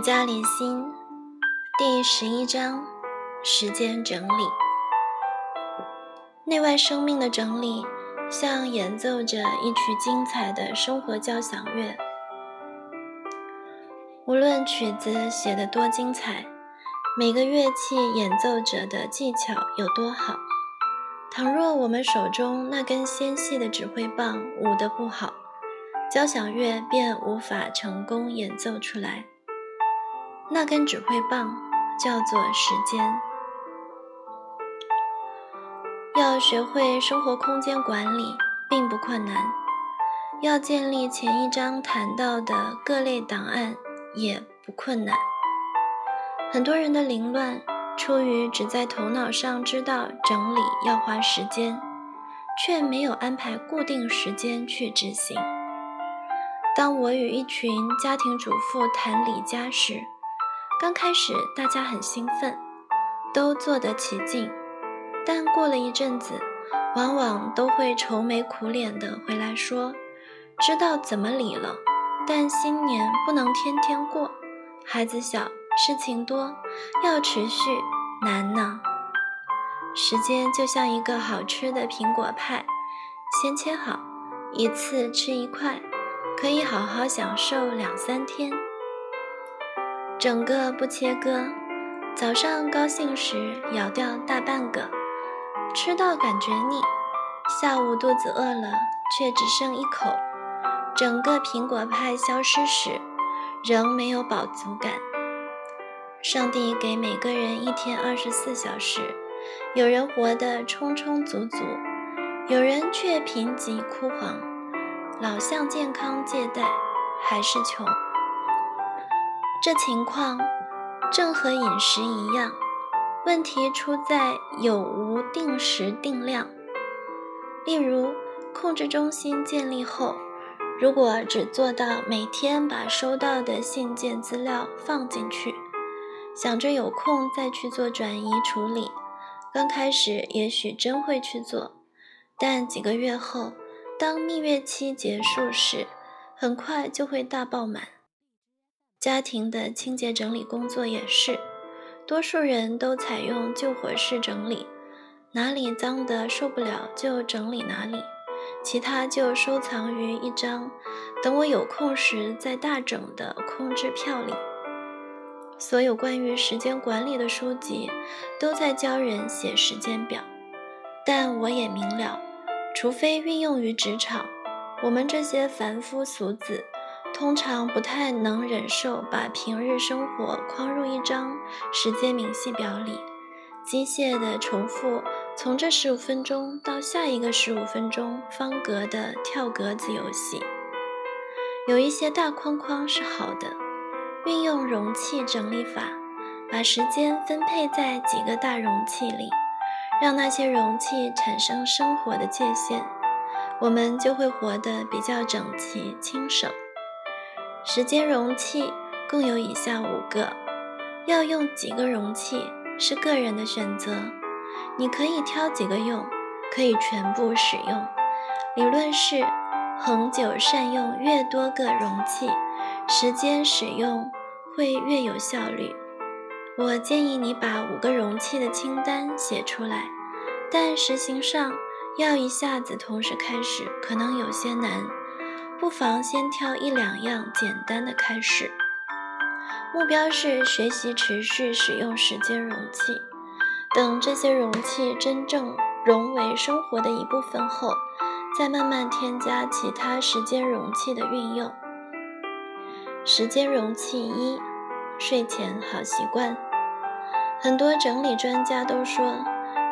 李嘉理心第十一章：时间整理。内外生命的整理，像演奏着一曲精彩的生活交响乐。无论曲子写得多精彩，每个乐器演奏者的技巧有多好，倘若我们手中那根纤细的指挥棒舞得不好，交响乐便无法成功演奏出来。那根指挥棒叫做时间。要学会生活空间管理并不困难，要建立前一章谈到的各类档案也不困难。很多人的凌乱出于只在头脑上知道整理要花时间，却没有安排固定时间去执行。当我与一群家庭主妇谈理家时，刚开始大家很兴奋，都做得起劲，但过了一阵子，往往都会愁眉苦脸的回来说：“知道怎么理了，但新年不能天天过，孩子小，事情多，要持续，难呢。”时间就像一个好吃的苹果派，先切好，一次吃一块，可以好好享受两三天。整个不切割，早上高兴时咬掉大半个，吃到感觉腻；下午肚子饿了，却只剩一口。整个苹果派消失时，仍没有饱足感。上帝给每个人一天二十四小时，有人活得充充足足，有人却贫瘠枯黄，老向健康借贷，还是穷。这情况正和饮食一样，问题出在有无定时定量。例如，控制中心建立后，如果只做到每天把收到的信件资料放进去，想着有空再去做转移处理，刚开始也许真会去做，但几个月后，当蜜月期结束时，很快就会大爆满。家庭的清洁整理工作也是，多数人都采用救火式整理，哪里脏的受不了就整理哪里，其他就收藏于一张等我有空时再大整的空置票里。所有关于时间管理的书籍都在教人写时间表，但我也明了，除非运用于职场，我们这些凡夫俗子。通常不太能忍受把平日生活框入一张时间明细表里，机械地重复从这十五分钟到下一个十五分钟方格的跳格子游戏。有一些大框框是好的，运用容器整理法，把时间分配在几个大容器里，让那些容器产生生活的界限，我们就会活得比较整齐、轻省。时间容器共有以下五个，要用几个容器是个人的选择，你可以挑几个用，可以全部使用。理论是，恒久善用越多个容器，时间使用会越有效率。我建议你把五个容器的清单写出来，但实行上要一下子同时开始，可能有些难。不妨先挑一两样简单的开始，目标是学习持续使用时间容器。等这些容器真正融为生活的一部分后，再慢慢添加其他时间容器的运用。时间容器一：睡前好习惯。很多整理专家都说，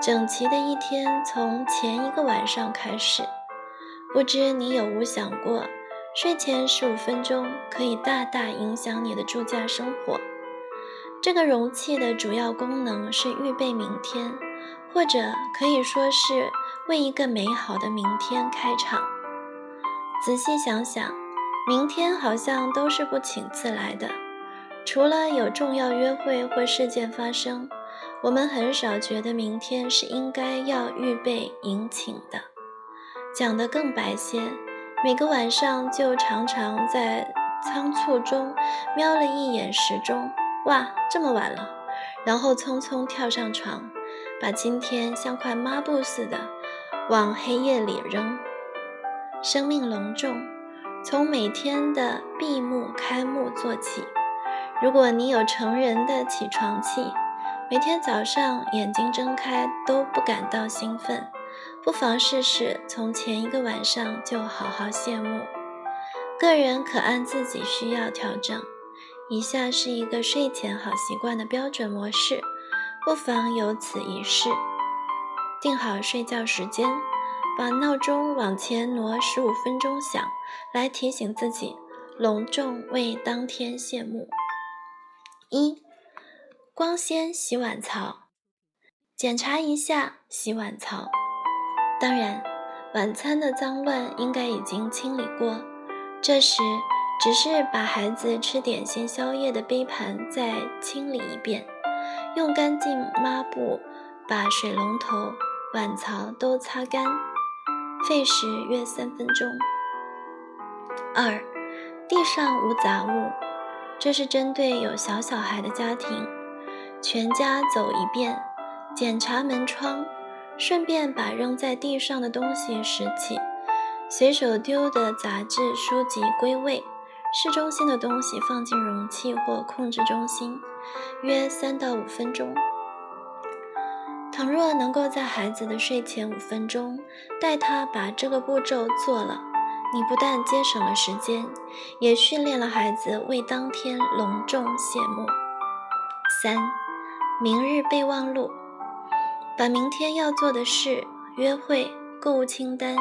整齐的一天从前一个晚上开始。不知你有无想过？睡前十五分钟可以大大影响你的住家生活。这个容器的主要功能是预备明天，或者可以说是为一个美好的明天开场。仔细想想，明天好像都是不请自来的，除了有重要约会或事件发生，我们很少觉得明天是应该要预备迎请的。讲得更白些。每个晚上就常常在仓促中瞄了一眼时钟，哇，这么晚了，然后匆匆跳上床，把今天像块抹布似的往黑夜里扔。生命隆重，从每天的闭目开幕做起。如果你有成人的起床气，每天早上眼睛睁开都不感到兴奋，不妨试试从前一个晚上就好好谢幕。个人可按自己需要调整。以下是一个睡前好习惯的标准模式，不妨由此一试。定好睡觉时间，把闹钟往前挪十五分钟响，来提醒自己隆重为当天谢幕。一，光纤洗碗槽，检查一下洗碗槽。当然，晚餐的脏乱应该已经清理过。这时，只是把孩子吃点心宵夜的杯盘再清理一遍，用干净抹布把水龙头、碗槽都擦干，费时约三分钟。二，地上无杂物。这是针对有小小孩的家庭，全家走一遍，检查门窗，顺便把扔在地上的东西拾起，随手丢的杂志书籍归位，市中心的东西放进容器或控制中心，约三到五分钟。倘若能够在孩子的睡前五分钟带他把这个步骤做了。你不但节省了时间，也训练了孩子为当天隆重谢幕。三，明日备忘录，把明天要做的事、约会、购物清单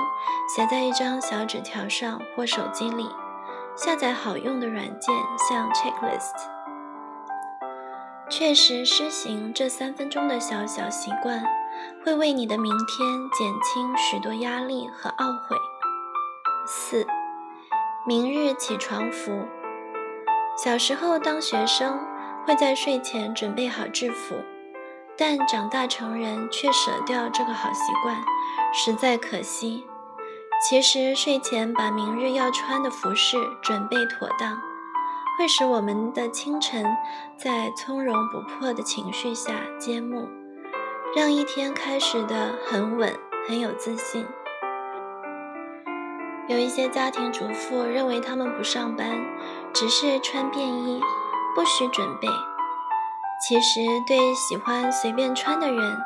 写在一张小纸条上或手机里，下载好用的软件，像 Checklist。确实施行这三分钟的小小习惯，会为你的明天减轻许多压力和懊悔。四，明日起床服。小时候当学生会在睡前准备好制服，但长大成人却舍掉这个好习惯，实在可惜。其实睡前把明日要穿的服饰准备妥当，会使我们的清晨在从容不迫的情绪下揭幕，让一天开始的很稳，很有自信。有一些家庭主妇认为他们不上班，只是穿便衣，不需准备。其实，对喜欢随便穿的人，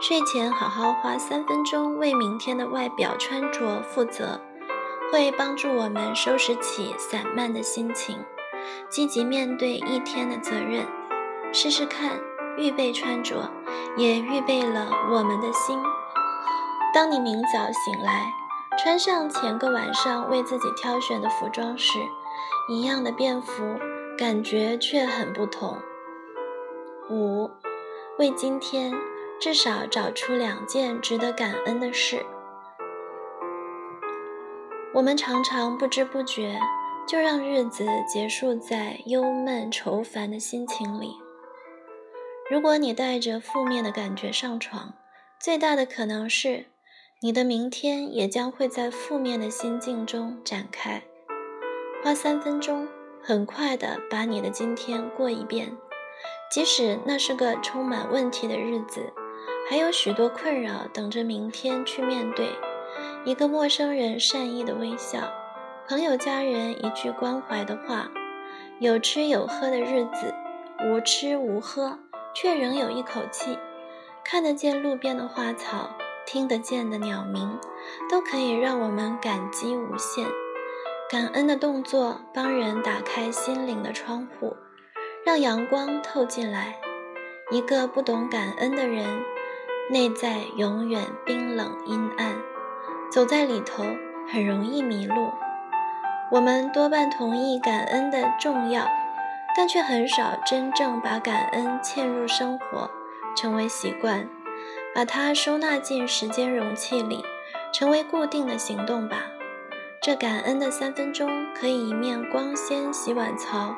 睡前好好花三分钟为明天的外表穿着负责，会帮助我们收拾起散漫的心情，积极面对一天的责任。试试看，预备穿着，也预备了我们的心。当你明早醒来。穿上前个晚上为自己挑选的服装时，一样的便服，感觉却很不同。五，为今天至少找出两件值得感恩的事。我们常常不知不觉就让日子结束在忧闷愁烦的心情里。如果你带着负面的感觉上床，最大的可能是。你的明天也将会在负面的心境中展开。花三分钟，很快的把你的今天过一遍，即使那是个充满问题的日子，还有许多困扰等着明天去面对。一个陌生人善意的微笑，朋友家人一句关怀的话，有吃有喝的日子，无吃无喝却仍有一口气，看得见路边的花草。听得见的鸟鸣，都可以让我们感激无限。感恩的动作帮人打开心灵的窗户，让阳光透进来。一个不懂感恩的人，内在永远冰冷阴暗，走在里头很容易迷路。我们多半同意感恩的重要，但却很少真正把感恩嵌入生活，成为习惯。把它收纳进时间容器里，成为固定的行动吧。这感恩的三分钟，可以一面光纤洗碗槽，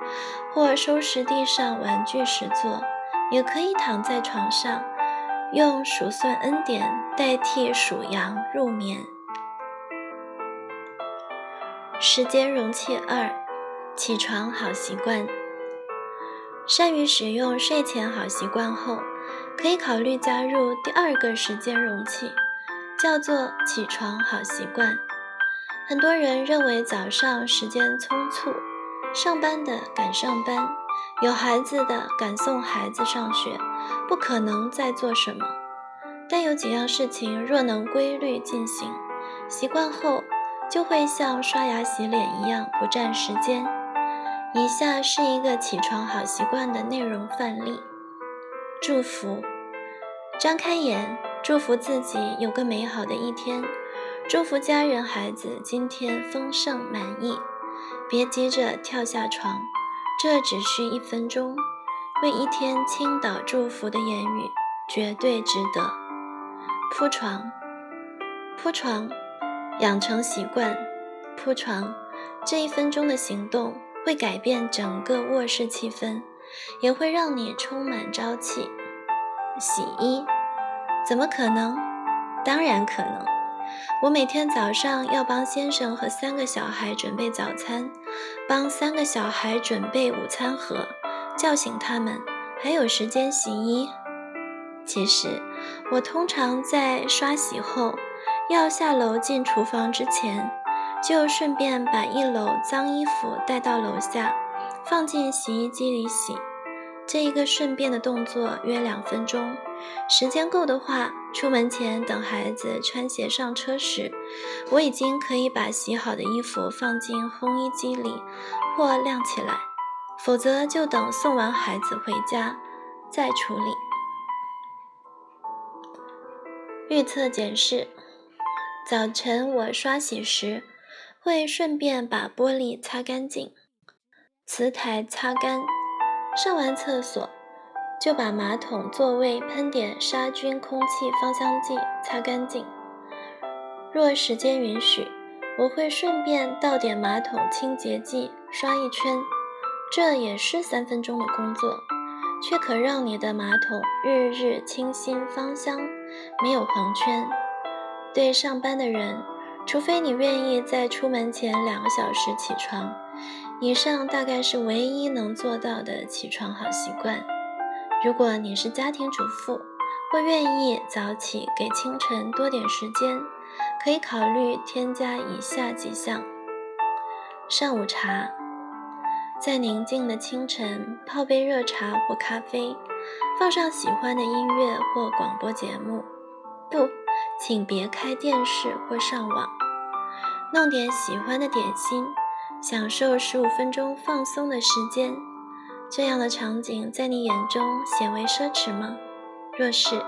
或收拾地上玩具时做，也可以躺在床上，用数算恩典代替数羊入眠。时间容器二，起床好习惯。善于使用睡前好习惯后，可以考虑加入第二个时间容器，叫做起床好习惯。很多人认为早上时间匆促，上班的赶上班，有孩子的赶送孩子上学，不可能再做什么。但有几样事情若能规律进行，习惯后。就会像刷牙洗脸一样不占时间。以下是一个起床好习惯的内容范例：祝福，张开眼，祝福自己有个美好的一天，祝福家人孩子今天丰盛满意。别急着跳下床，这只需一分钟，为一天倾倒祝福的言语绝对值得。铺床，铺床。养成习惯，铺床这一分钟的行动会改变整个卧室气氛，也会让你充满朝气。洗衣，怎么可能？当然可能。我每天早上要帮先生和三个小孩准备早餐，帮三个小孩准备午餐盒，叫醒他们，还有时间洗衣。其实，我通常在刷洗后。要下楼进厨房之前，就顺便把一篓脏衣服带到楼下，放进洗衣机里洗。这一个顺便的动作约两分钟，时间够的话，出门前等孩子穿鞋上车时，我已经可以把洗好的衣服放进烘衣机里或晾起来，否则就等送完孩子回家再处理。预测检视。早晨我刷洗时，会顺便把玻璃擦干净，瓷台擦干。上完厕所，就把马桶座位喷点杀菌空气芳香剂擦干净。若时间允许，我会顺便倒点马桶清洁剂刷一圈，这也是三分钟的工作，却可让你的马桶日日清新芳香，没有黄圈。对上班的人，除非你愿意在出门前两个小时起床，以上大概是唯一能做到的起床好习惯。如果你是家庭主妇，或愿意早起给清晨多点时间，可以考虑添加以下几项：上午茶，在宁静的清晨泡杯热茶或咖啡，放上喜欢的音乐或广播节目。不。请别开电视或上网，弄点喜欢的点心，享受十五分钟放松的时间。这样的场景在你眼中显为奢侈吗？若是，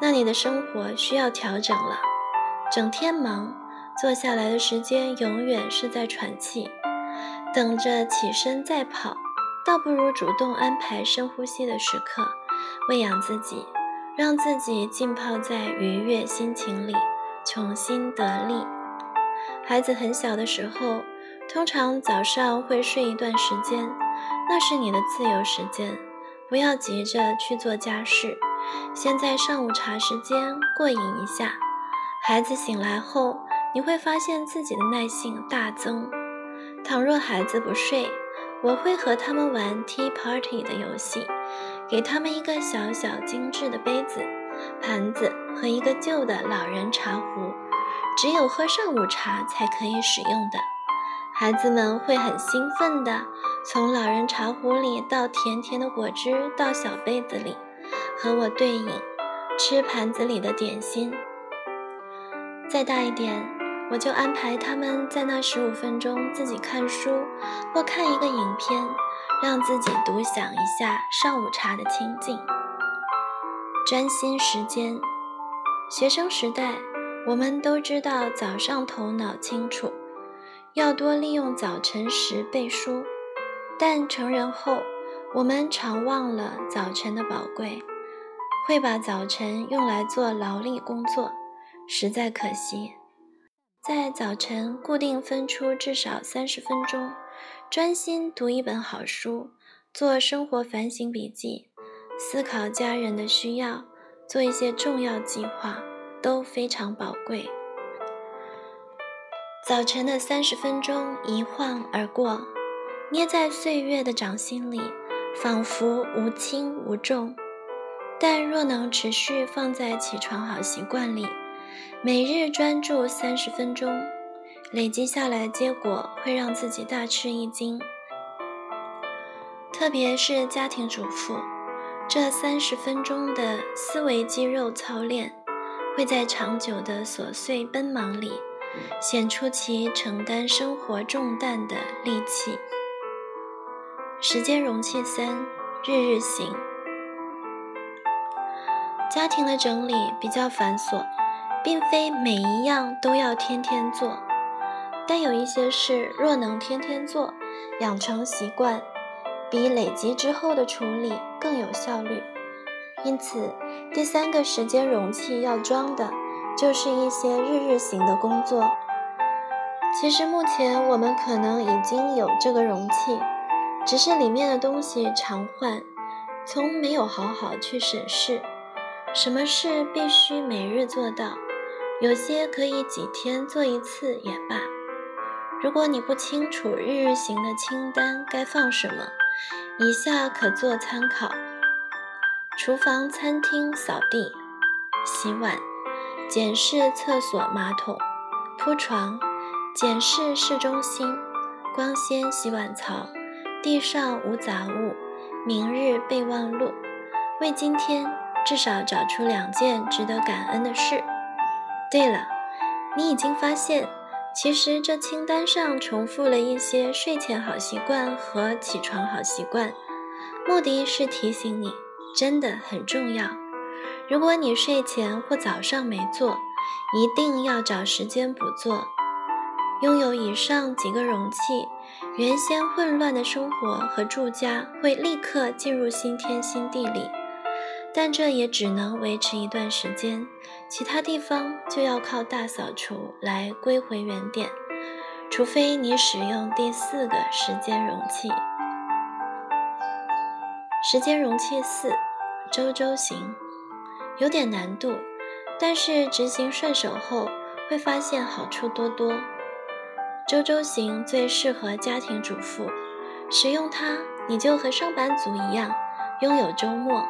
那你的生活需要调整了。整天忙，坐下来的时间永远是在喘气，等着起身再跑，倒不如主动安排深呼吸的时刻，喂养自己。让自己浸泡在愉悦心情里，重新得力。孩子很小的时候，通常早上会睡一段时间，那是你的自由时间，不要急着去做家事，先在上午茶时间过瘾一下。孩子醒来后，你会发现自己的耐性大增。倘若孩子不睡，我会和他们玩 Tea Party 的游戏。给他们一个小小精致的杯子、盘子和一个旧的老人茶壶，只有喝上午茶才可以使用的。孩子们会很兴奋的从老人茶壶里倒甜甜的果汁到小杯子里，和我对饮，吃盘子里的点心。再大一点，我就安排他们在那十五分钟自己看书或看一个影片。让自己独享一下上午茶的清静，专心时间。学生时代，我们都知道早上头脑清楚，要多利用早晨时背书。但成人后，我们常忘了早晨的宝贵，会把早晨用来做劳力工作，实在可惜。在早晨固定分出至少三十分钟。专心读一本好书，做生活反省笔记，思考家人的需要，做一些重要计划，都非常宝贵。早晨的三十分钟一晃而过，捏在岁月的掌心里，仿佛无轻无重。但若能持续放在起床好习惯里，每日专注三十分钟，累积下来的结果会让自己大吃一惊。特别是家庭主妇，这三十分钟的思维肌肉操练，会在长久的琐碎奔忙里，显出其承担生活重担的力气。时间容器三：日日行。家庭的整理比较繁琐，并非每一样都要天天做，但有一些事若能天天做，养成习惯，比累积之后的处理更有效率。因此，第三个时间容器要装的，就是一些日日型的工作。其实目前我们可能已经有这个容器，只是里面的东西常换，从没有好好去审视。什么事必须每日做到？有些可以几天做一次也罢。如果你不清楚日日行的清单该放什么，以下可做参考：厨房、餐厅扫地、洗碗、检视厕所马桶、铺床、检视市中心、光纤洗碗槽、地上无杂物、明日备忘录、为今天。至少找出两件值得感恩的事。对了，你已经发现，其实这清单上重复了一些睡前好习惯和起床好习惯，目的是提醒你，真的很重要。如果你睡前或早上没做，一定要找时间补做。拥有以上几个容器，原先混乱的生活和住家会立刻进入新天新地里。但这也只能维持一段时间，其他地方就要靠大扫除来归回原点，除非你使用第四个时间容器。时间容器四，周周行，有点难度，但是执行顺手后会发现好处多多。周周行最适合家庭主妇，使用它你就和上班族一样，拥有周末。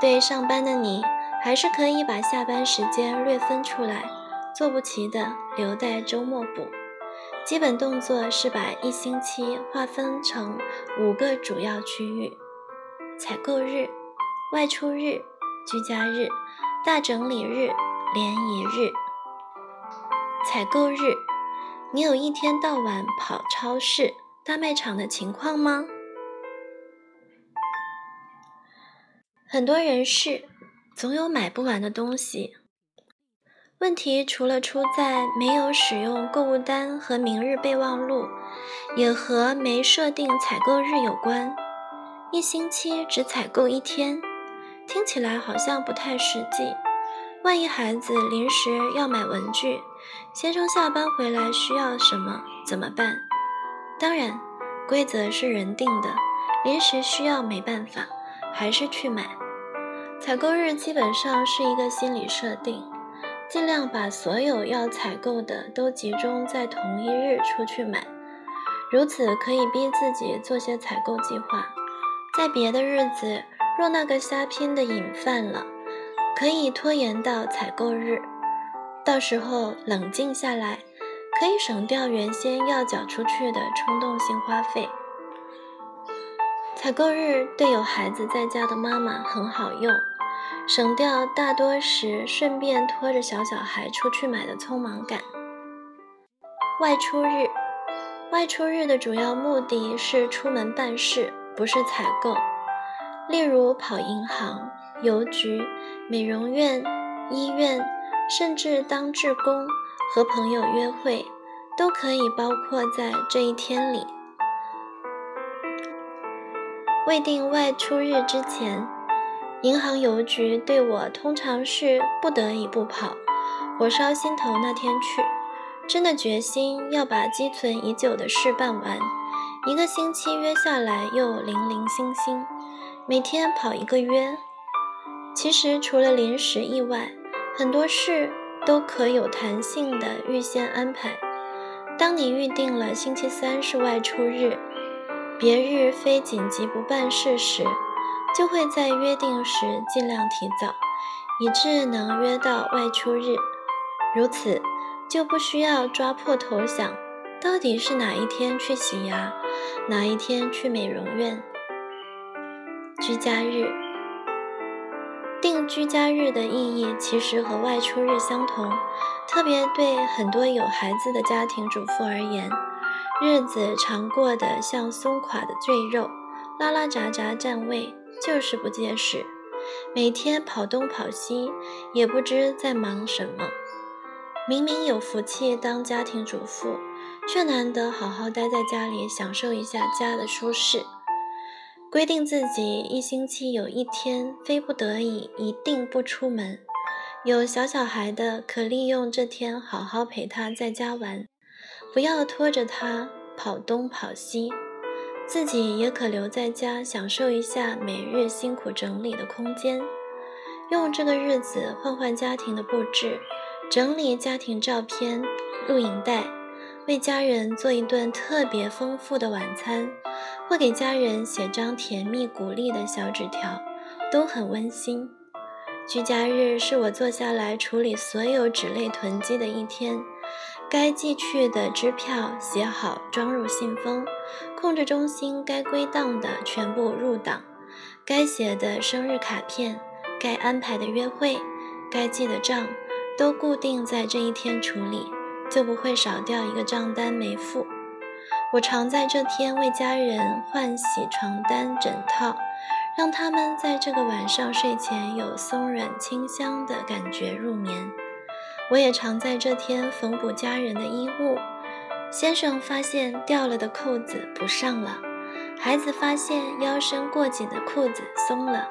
对上班的你，还是可以把下班时间略分出来，做不齐的留待周末补。基本动作是把一星期划分成五个主要区域：采购日、外出日、居家日、大整理日、联谊日。采购日，你有一天到晚跑超市、大卖场的情况吗？很多人是总有买不完的东西。问题除了出在没有使用购物单和明日备忘录，也和没设定采购日有关。一星期只采购一天，听起来好像不太实际。万一孩子临时要买文具，先生下班回来需要什么怎么办？当然，规则是人定的，临时需要没办法。还是去买。采购日基本上是一个心理设定，尽量把所有要采购的都集中在同一日出去买，如此可以逼自己做些采购计划。在别的日子，若那个瞎拼的瘾犯了，可以拖延到采购日，到时候冷静下来，可以省掉原先要缴出去的冲动性花费。采购日对有孩子在家的妈妈很好用，省掉大多时顺便拖着小小孩出去买的匆忙感。外出日，外出日的主要目的是出门办事，不是采购。例如跑银行、邮局、美容院、医院，甚至当志工、和朋友约会，都可以包括在这一天里。未定外出日之前，银行、邮局对我通常是不得已不跑，火烧心头那天去，真的决心要把积存已久的事办完。一个星期约下来又零零星星，每天跑一个约。其实除了临时意外，很多事都可有弹性的预先安排。当你预定了星期三是外出日，别日非紧急不办事时，就会在约定时尽量提早，以致能约到外出日。如此，就不需要抓破头想，到底是哪一天去洗牙，哪一天去美容院。居家日，定居家日的意义其实和外出日相同，特别对很多有孩子的家庭主妇而言，日子常过得像松垮的赘肉，拉拉杂杂占位，就是不结实。每天跑东跑西，也不知在忙什么。明明有福气当家庭主妇，却难得好好待在家里享受一下家的舒适。规定自己一星期有一天非不得已一定不出门，有小小孩的可利用这天好好陪他在家玩，不要拖着他跑东跑西，自己也可留在家享受一下每日辛苦整理的空间，用这个日子换换家庭的布置，整理家庭照片、录影带。为家人做一顿特别丰富的晚餐，会给家人写张甜蜜鼓励的小纸条，都很温馨。居家日是我坐下来处理所有纸类囤积的一天，该寄去的支票写好装入信封，控制中心该归档的全部入档，该写的生日卡片、该安排的约会、该记的账，都固定在这一天处理。就不会少掉一个账单没付。我常在这天为家人换洗床单枕套，让他们在这个晚上睡前有松软清香的感觉入眠。我也常在这天缝补家人的衣物。先生发现掉了的扣子补上了，孩子发现腰身过紧的裤子松了，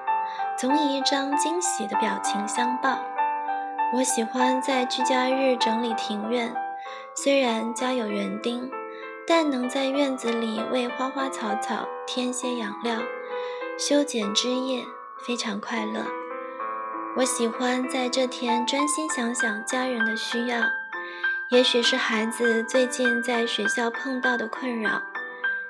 总以一张惊喜的表情相报。我喜欢在居家日整理庭院。虽然家有园丁，但能在院子里为花花草草添些养料、修剪枝叶，非常快乐。我喜欢在这天专心想想家人的需要，也许是孩子最近在学校碰到的困扰，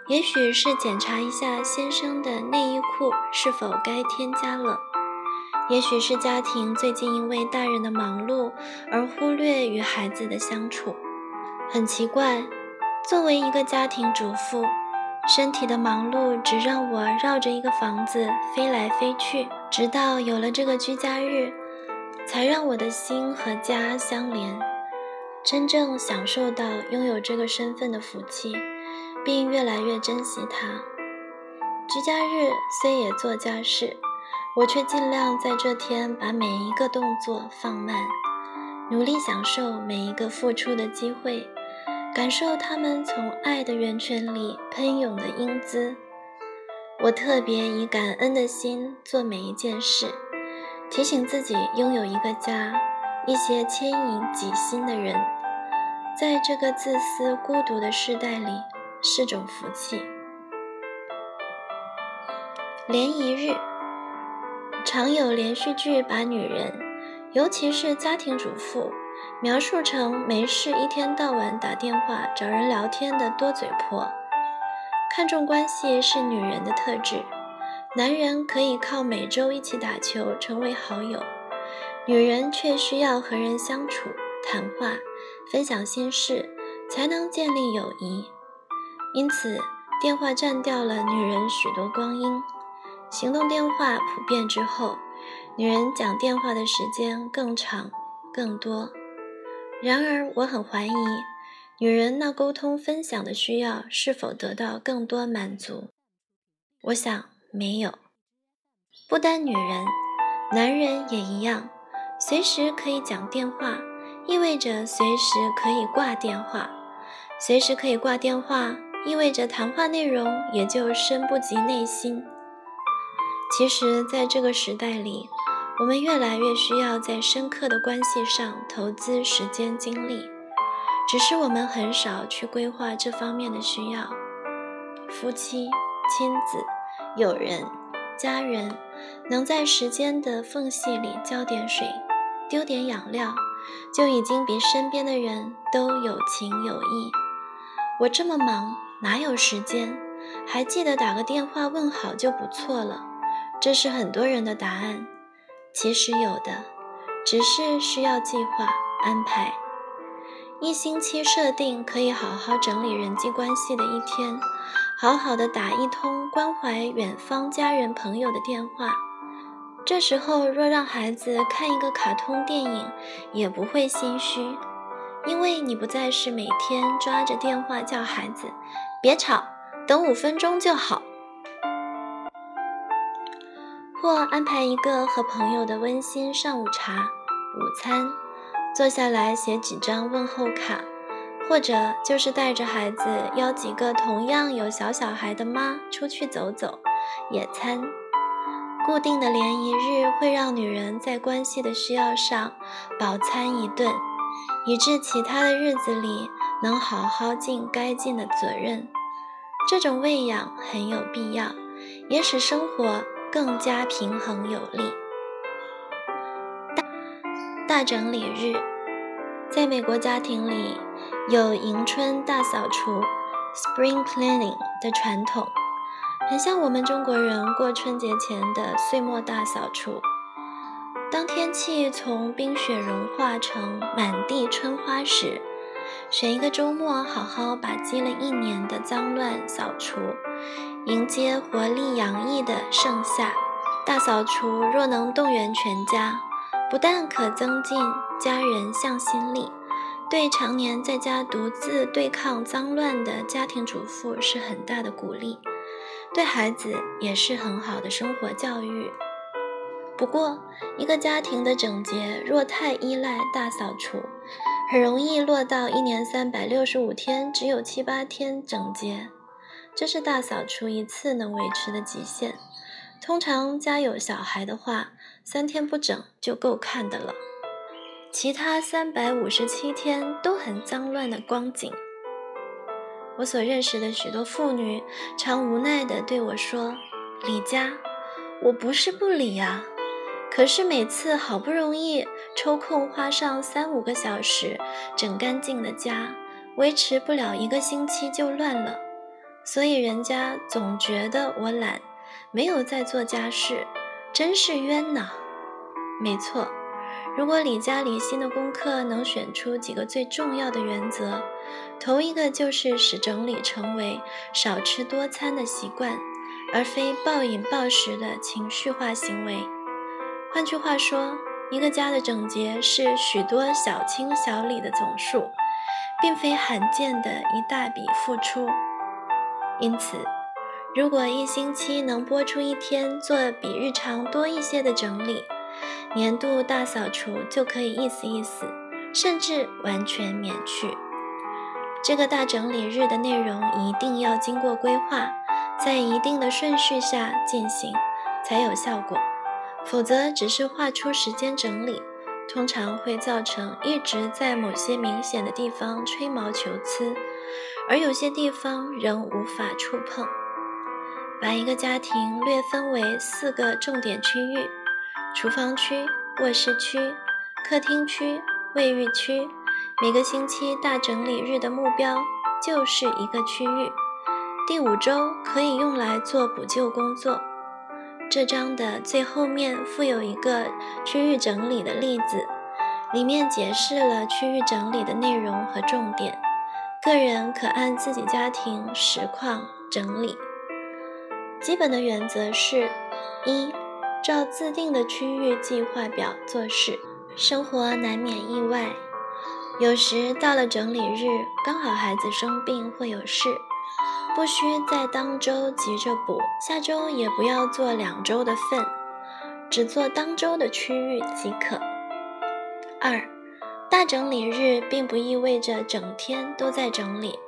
也许是检查一下先生的内衣裤是否该添加了，也许是家庭最近因为大人的忙碌而忽略与孩子的相处。很奇怪，作为一个家庭主妇，身体的忙碌只让我绕着一个房子飞来飞去，直到有了这个居家日，才让我的心和家相连，真正享受到拥有这个身份的福气，并越来越珍惜它。居家日虽也做家事，我却尽量在这天把每一个动作放慢，努力享受每一个付出的机会。感受他们从爱的源泉里喷涌的英姿，我特别以感恩的心做每一件事，提醒自己拥有一个家，一些牵引己心的人，在这个自私孤独的时代里是种福气。连一日，常有连续剧把女人，尤其是家庭主妇。描述成没事一天到晚打电话找人聊天的多嘴婆，看重关系是女人的特质，男人可以靠每周一起打球成为好友，女人却需要和人相处、谈话、分享心事才能建立友谊。因此，电话占掉了女人许多光阴。行动电话普遍之后，女人讲电话的时间更长、更多。然而，我很怀疑，女人那沟通分享的需要是否得到更多满足？我想没有。不单女人，男人也一样。随时可以讲电话，意味着随时可以挂电话；随时可以挂电话，意味着谈话内容也就深不及内心。其实，在这个时代里，我们越来越需要在深刻的关系上投资时间精力，只是我们很少去规划这方面的需要。夫妻、亲子、友人、家人，能在时间的缝隙里浇点水、丢点养料，就已经比身边的人都有情有义。我这么忙，哪有时间？还记得打个电话问好就不错了。这是很多人的答案。其实有的，只是需要计划安排。一星期设定可以好好整理人际关系的一天，好好的打一通关怀远方家人朋友的电话。这时候若让孩子看一个卡通电影，也不会心虚，因为你不再是每天抓着电话叫孩子别吵，等五分钟就好。或安排一个和朋友的温馨上午茶、午餐，坐下来写几张问候卡，或者就是带着孩子邀几个同样有小小孩的妈出去走走、野餐。固定的联谊日会让女人在关系的需要上饱餐一顿，以致其他的日子里能好好尽该尽的责任。这种喂养很有必要，也使生活。更加平衡有力。大整理日，在美国家庭里有迎春大扫除 （Spring Cleaning） 的传统，很像我们中国人过春节前的岁末大扫除。当天气从冰雪融化成满地春花时，选一个周末，好好把积了一年的脏乱扫除。迎接活力洋溢的盛夏，大扫除若能动员全家，不但可增进家人向心力，对常年在家独自对抗脏乱的家庭主妇是很大的鼓励，对孩子也是很好的生活教育。不过，一个家庭的整洁若太依赖大扫除，很容易落到一年三百六十五天只有七八天整洁。这是大扫除一次能维持的极限。通常家有小孩的话，三天不整就够看的了。其他三百五十七天都很脏乱的光景。我所认识的许多妇女常无奈地对我说：“李家，我不是不理啊，可是每次好不容易抽空花上三五个小时整干净的家，维持不了一个星期就乱了。”所以人家总觉得我懒，没有在做家事，真是冤呐！没错，如果李家李心的功课能选出几个最重要的原则，头一个就是使整理成为少吃多餐的习惯，而非暴饮暴食的情绪化行为。换句话说，一个家的整洁是许多小清小理的总数，并非罕见的一大笔付出。因此，如果一星期能播出一天做比日常多一些的整理，年度大扫除就可以意思意思，甚至完全免去。这个大整理日的内容一定要经过规划，在一定的顺序下进行，才有效果。否则，只是画出时间整理，通常会造成一直在某些明显的地方吹毛求疵。而有些地方仍无法触碰。把一个家庭略分为四个重点区域：厨房区、卧室区、客厅区、卫浴区。每个星期大整理日的目标就是一个区域。第五周可以用来做补救工作。这章的最后面附有一个区域整理的例子，里面解释了区域整理的内容和重点。个人可按自己家庭实况整理。基本的原则是：一，照自定的区域计划表做事。生活难免意外，有时到了整理日，刚好孩子生病或有事，不需在当周急着补，下周也不要做两周的份，只做当周的区域即可。二。大整理日并不意味着整天都在整理，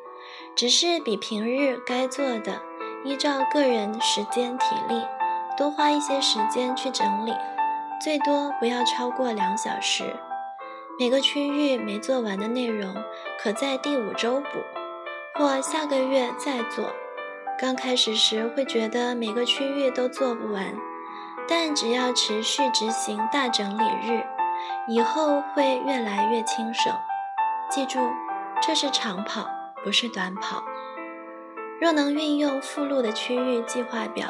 只是比平日该做的，依照个人时间体力，多花一些时间去整理，最多不要超过两小时。每个区域没做完的内容，可在第五周补，或下个月再做。刚开始时会觉得每个区域都做不完，但只要持续执行大整理日。以后会越来越轻省。记住，这是长跑，不是短跑。若能运用附录的区域计划表，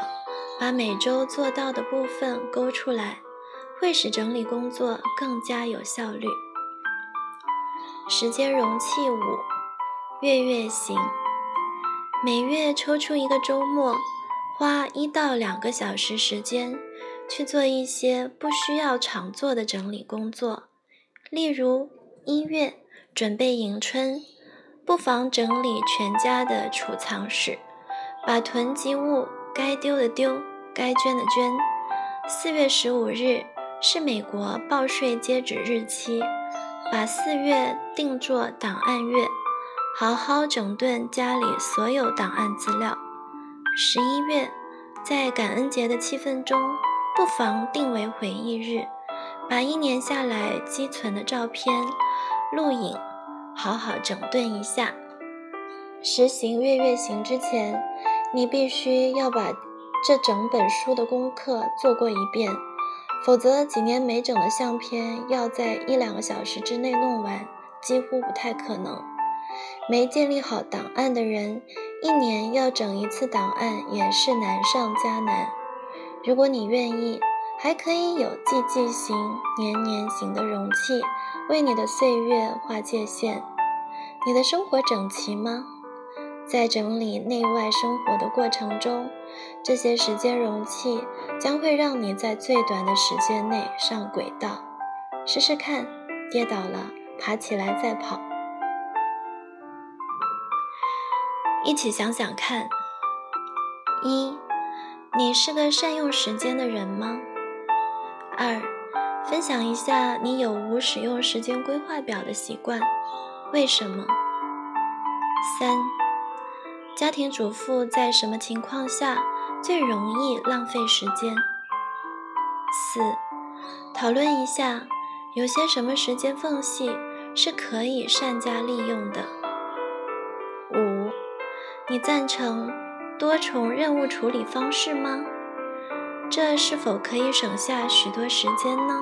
把每周做到的部分勾出来，会使整理工作更加有效率。时间容器五，月月行。每月抽出一个周末，花一到两个小时时间去做一些不需要常做的整理工作，例如一月准备迎春。不妨整理全家的储藏室，把囤积物该丢的丢，该捐的捐。四月十五日是美国报税截止日期，把四月定做档案月，好好整顿家里所有档案资料。十一月，在感恩节的气氛中，不妨定为回忆日，把一年下来积存的照片、录影。好好整顿一下。实行月月行之前，你必须要把这整本书的功课做过一遍，否则几年没整的相片要在一两个小时之内弄完，几乎不太可能。没建立好档案的人，一年要整一次档案也是难上加难。如果你愿意，还可以有季季行、年年行的容器，为你的岁月画界限。你的生活整齐吗？在整理内外生活的过程中，这些时间容器将会让你在最短的时间内上轨道。试试看，跌倒了爬起来再跑。一起想想看：一，你是个善用时间的人吗？二，分享一下你有无使用时间规划表的习惯，为什么？三，家庭主妇在什么情况下最容易浪费时间？四，讨论一下有些什么时间缝隙是可以善加利用的。五，你赞成多重任务处理方式吗？这是否可以省下许多时间呢？